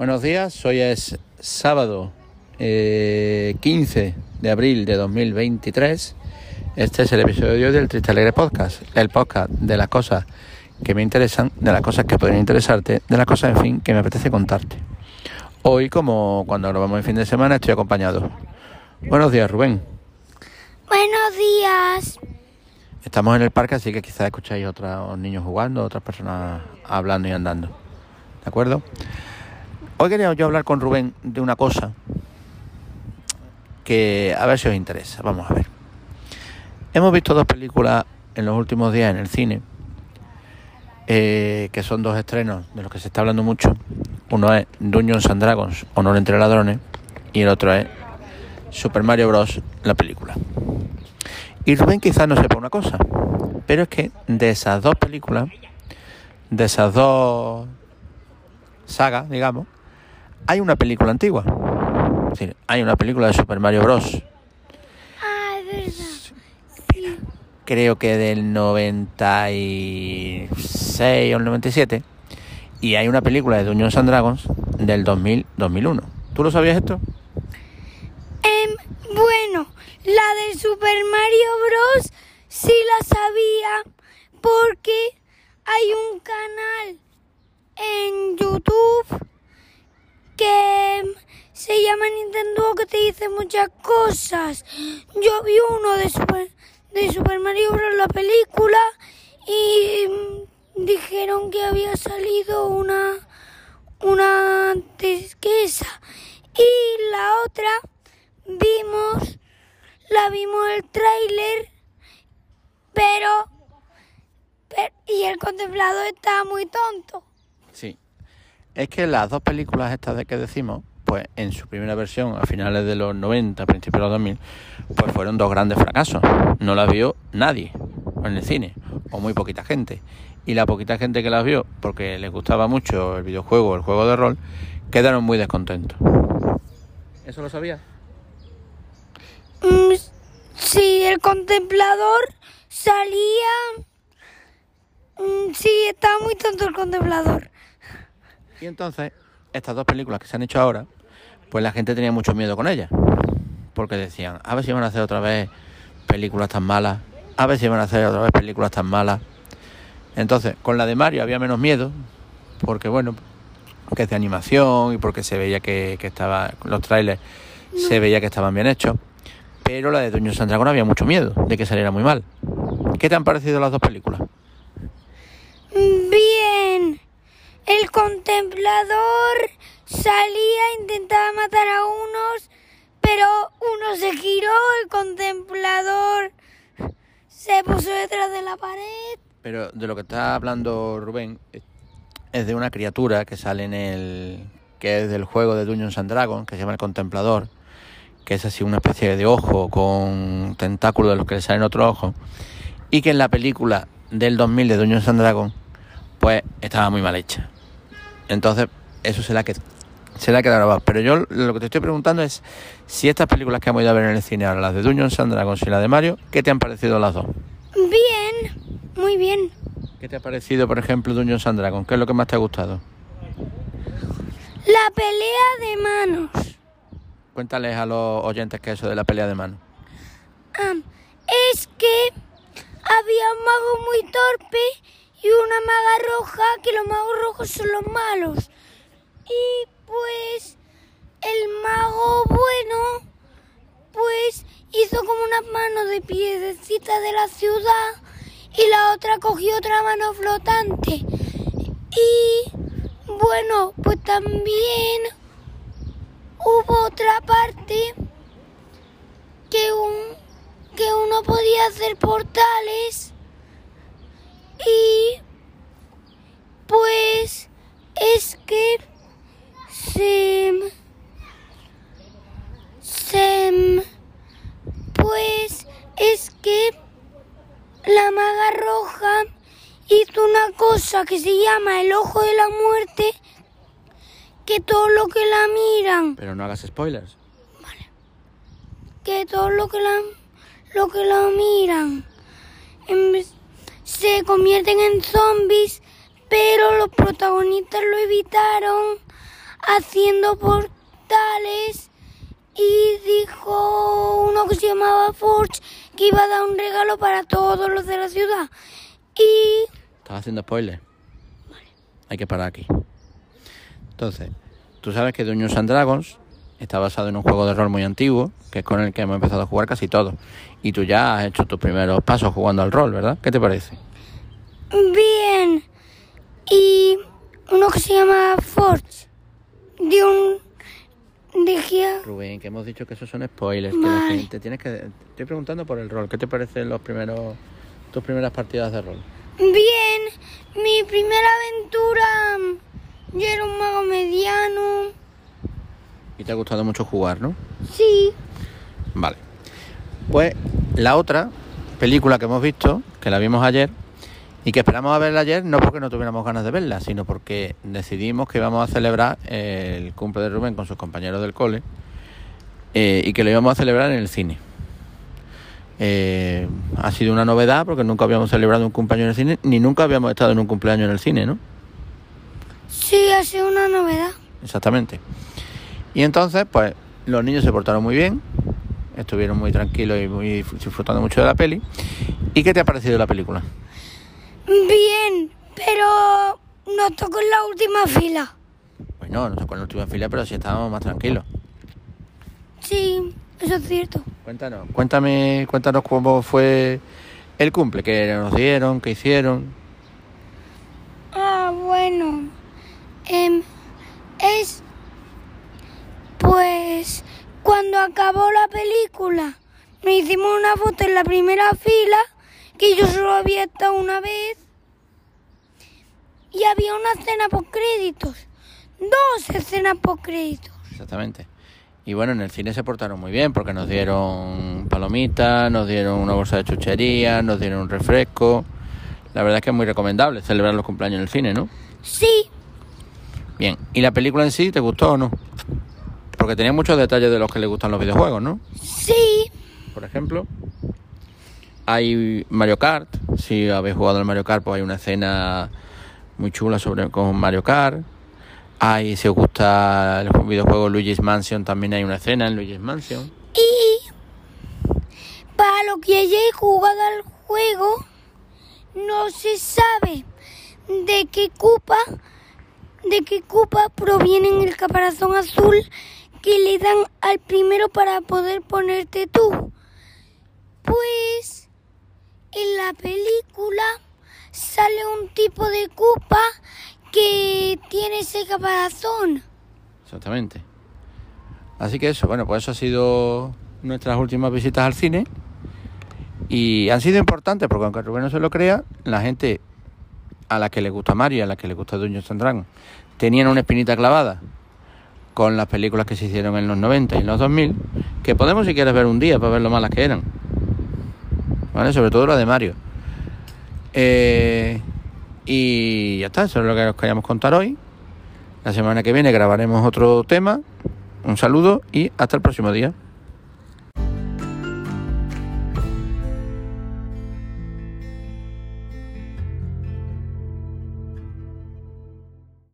Buenos días, hoy es sábado eh, 15 de abril de 2023. Este es el episodio del Triste Alegre Podcast, el podcast de las cosas que me interesan, de las cosas que pueden interesarte, de las cosas, en fin, que me apetece contarte. Hoy, como cuando grabamos el fin de semana, estoy acompañado. Buenos días, Rubén. Buenos días. Estamos en el parque, así que quizás escucháis otros niños jugando, otras personas hablando y andando. ¿De acuerdo? Hoy quería yo hablar con Rubén de una cosa que a ver si os interesa. Vamos a ver. Hemos visto dos películas en los últimos días en el cine, eh, que son dos estrenos de los que se está hablando mucho. Uno es Dungeons and Dragons, Honor entre Ladrones, y el otro es Super Mario Bros. la película. Y Rubén quizás no sepa una cosa, pero es que de esas dos películas, de esas dos sagas, digamos, hay una película antigua. Es decir, hay una película de Super Mario Bros. Ah, es verdad. Creo que del 96 o el 97. Y hay una película de Dungeons and Dragons del 2000-2001. ¿Tú lo sabías esto? Em, bueno, la de Super Mario Bros. sí la sabía porque hay un canal en YouTube que se llama Nintendo que te dice muchas cosas. Yo vi uno de Super, de Super Mario Bros. la película y em, dijeron que había salido una una y la otra vimos la vimos el tráiler pero, pero y el contemplado está muy tonto. Es que las dos películas estas de que decimos, pues en su primera versión, a finales de los 90, principios de los 2000, pues fueron dos grandes fracasos. No las vio nadie en el cine, o muy poquita gente. Y la poquita gente que las vio, porque les gustaba mucho el videojuego, el juego de rol, quedaron muy descontentos. ¿Eso lo sabías? Mm, sí el contemplador salía Mm, sí estaba muy tonto el contemplador Y entonces, estas dos películas que se han hecho ahora, pues la gente tenía mucho miedo con ellas. Porque decían, a ver si van a hacer otra vez películas tan malas, a ver si van a hacer otra vez películas tan malas. Entonces, con la de Mario había menos miedo, porque bueno, que es de animación y porque se veía que, que estaba, los trailers se veía que estaban bien hechos. Pero la de Dungeons and Dragons había mucho miedo de que saliera muy mal. ¿Qué te han parecido las dos películas? Bien, el contemplador salía, intentaba matar a unos, pero uno se giró, el contemplador se puso detrás de la pared. Pero de lo que está hablando Rubén es- es de una criatura que sale en el. que es del juego de Dungeons and Dragons, que se llama el Contemplador, que es así una especie de ojo con tentáculos de los que le salen otro ojo, y que en la película del 2000 de Dungeons and Dragons, pues estaba muy mal hecha. Entonces, eso se la que se la ha quedado grabado. Pero yo lo que te estoy preguntando es si estas películas que hemos ido a ver en el cine ahora, las de Dungeons and Dragons y la de Mario, ¿qué te han parecido las dos? Bien, muy bien. ¿Qué te ha parecido, por ejemplo, Dungeons and Dragons? ¿Qué es lo que más te ha gustado? La pelea de manos. Cuéntales a los oyentes qué es eso de la pelea de mano. Ah, es que había un mago muy torpe y una maga roja, que los magos rojos son los malos. Y pues el mago bueno, pues hizo como unas manos de piedecita de la ciudad y la otra cogió otra mano flotante. Y bueno, pues también hubo otra parte que un que uno podía hacer portales y pues es que se se pues es que la maga roja hizo una cosa que se llama el ojo de la muerte que todo lo que la miran Pero no hagas spoilers. que todo lo que la lo que la miran en vez- se convierten en zombies, pero los protagonistas lo evitaron haciendo portales y dijo uno que se llamaba Forge que iba a dar un regalo para todos los de la ciudad. Y Estás haciendo spoiler. Hay que parar aquí. Entonces, tú sabes que Dungeons and Dragons está basado en un juego de rol muy antiguo, que es con el que hemos empezado a jugar casi todos. Y tú ya has hecho tus primeros pasos jugando al rol, ¿verdad? ¿Qué te parece? Bien. Y uno que se llama Forge de un de Rubén, que hemos dicho que esos son spoilers, que la Vale. gente tienes que estoy preguntando por el rol, ¿qué te parecen los primeros tus primeras partidas de rol? Bien, mi primera aventura yo era un mago mediano. Y te ha gustado mucho jugar, ¿no? Sí, Vale. Pues la otra película que hemos visto, que la vimos ayer, y que esperamos a verla ayer, no porque no tuviéramos ganas de verla, sino porque decidimos que íbamos a celebrar el cumple de Rubén con sus compañeros del cole eh, y que lo íbamos a celebrar en el cine. Eh, ha sido una novedad porque nunca habíamos celebrado un cumpleaños en el cine, ni nunca habíamos estado en un cumpleaños en el cine, ¿no? sí, ha sido una novedad. Exactamente. Y entonces, pues los niños se portaron muy bien, estuvieron muy tranquilos y muy disfrutando mucho de la peli. ¿Y qué te ha parecido la película? Bien, pero nos tocó en la última fila. Pues no, no tocó en la última fila, pero sí estábamos más tranquilos. Sí, eso es cierto. Cuéntanos, cuéntame, cuéntanos cómo fue el cumple, qué nos dieron, qué hicieron. Ah, bueno. Em, es. Pues. Cuando acabó la película, nos hicimos una foto en la primera fila, que yo solo había estado una vez. Y había una escena por créditos. Dos escenas por créditos. Exactamente. Y bueno, en el cine se portaron muy bien porque nos dieron palomitas, nos dieron una bolsa de chuchería, nos dieron un refresco. La verdad es que es muy recomendable celebrar los cumpleaños en el cine, ¿no? Sí, Bien, ¿y la película en sí te gustó o no? Porque tenía muchos detalles de los que le gustan los videojuegos, ¿no? sí, Por ejemplo, hay Mario Kart. Si habéis jugado al Mario Kart, pues hay una escena muy chula sobre con Mario Kart. Hay, si os gusta el videojuego Luigi's Mansion, también hay una escena en Luigi's Mansion. Y para lo que hayáis jugado al juego, no se sabe de qué Koopa, de qué Koopa proviene el caparazón azul que le dan al primero para poder ponerte tú. Pues en la película tipo de Koopa que tiene ese caparazón. Exactamente. Así que eso, bueno, pues eso ha sido nuestras últimas visitas al cine. Y han sido importantes porque aunque Rubén no se lo crea, la gente a la que le gusta Mario a la que le gusta Dungeons and Dragons tenían una espinita clavada con las películas que se hicieron en los 90 y en los 2000, que podemos si quieres ver un día para ver lo malas que eran. ¿Vale? Sobre todo la de Mario. Eh, y ya está, eso es lo que os queríamos contar hoy. La semana que viene grabaremos otro tema. Un saludo y hasta el próximo día.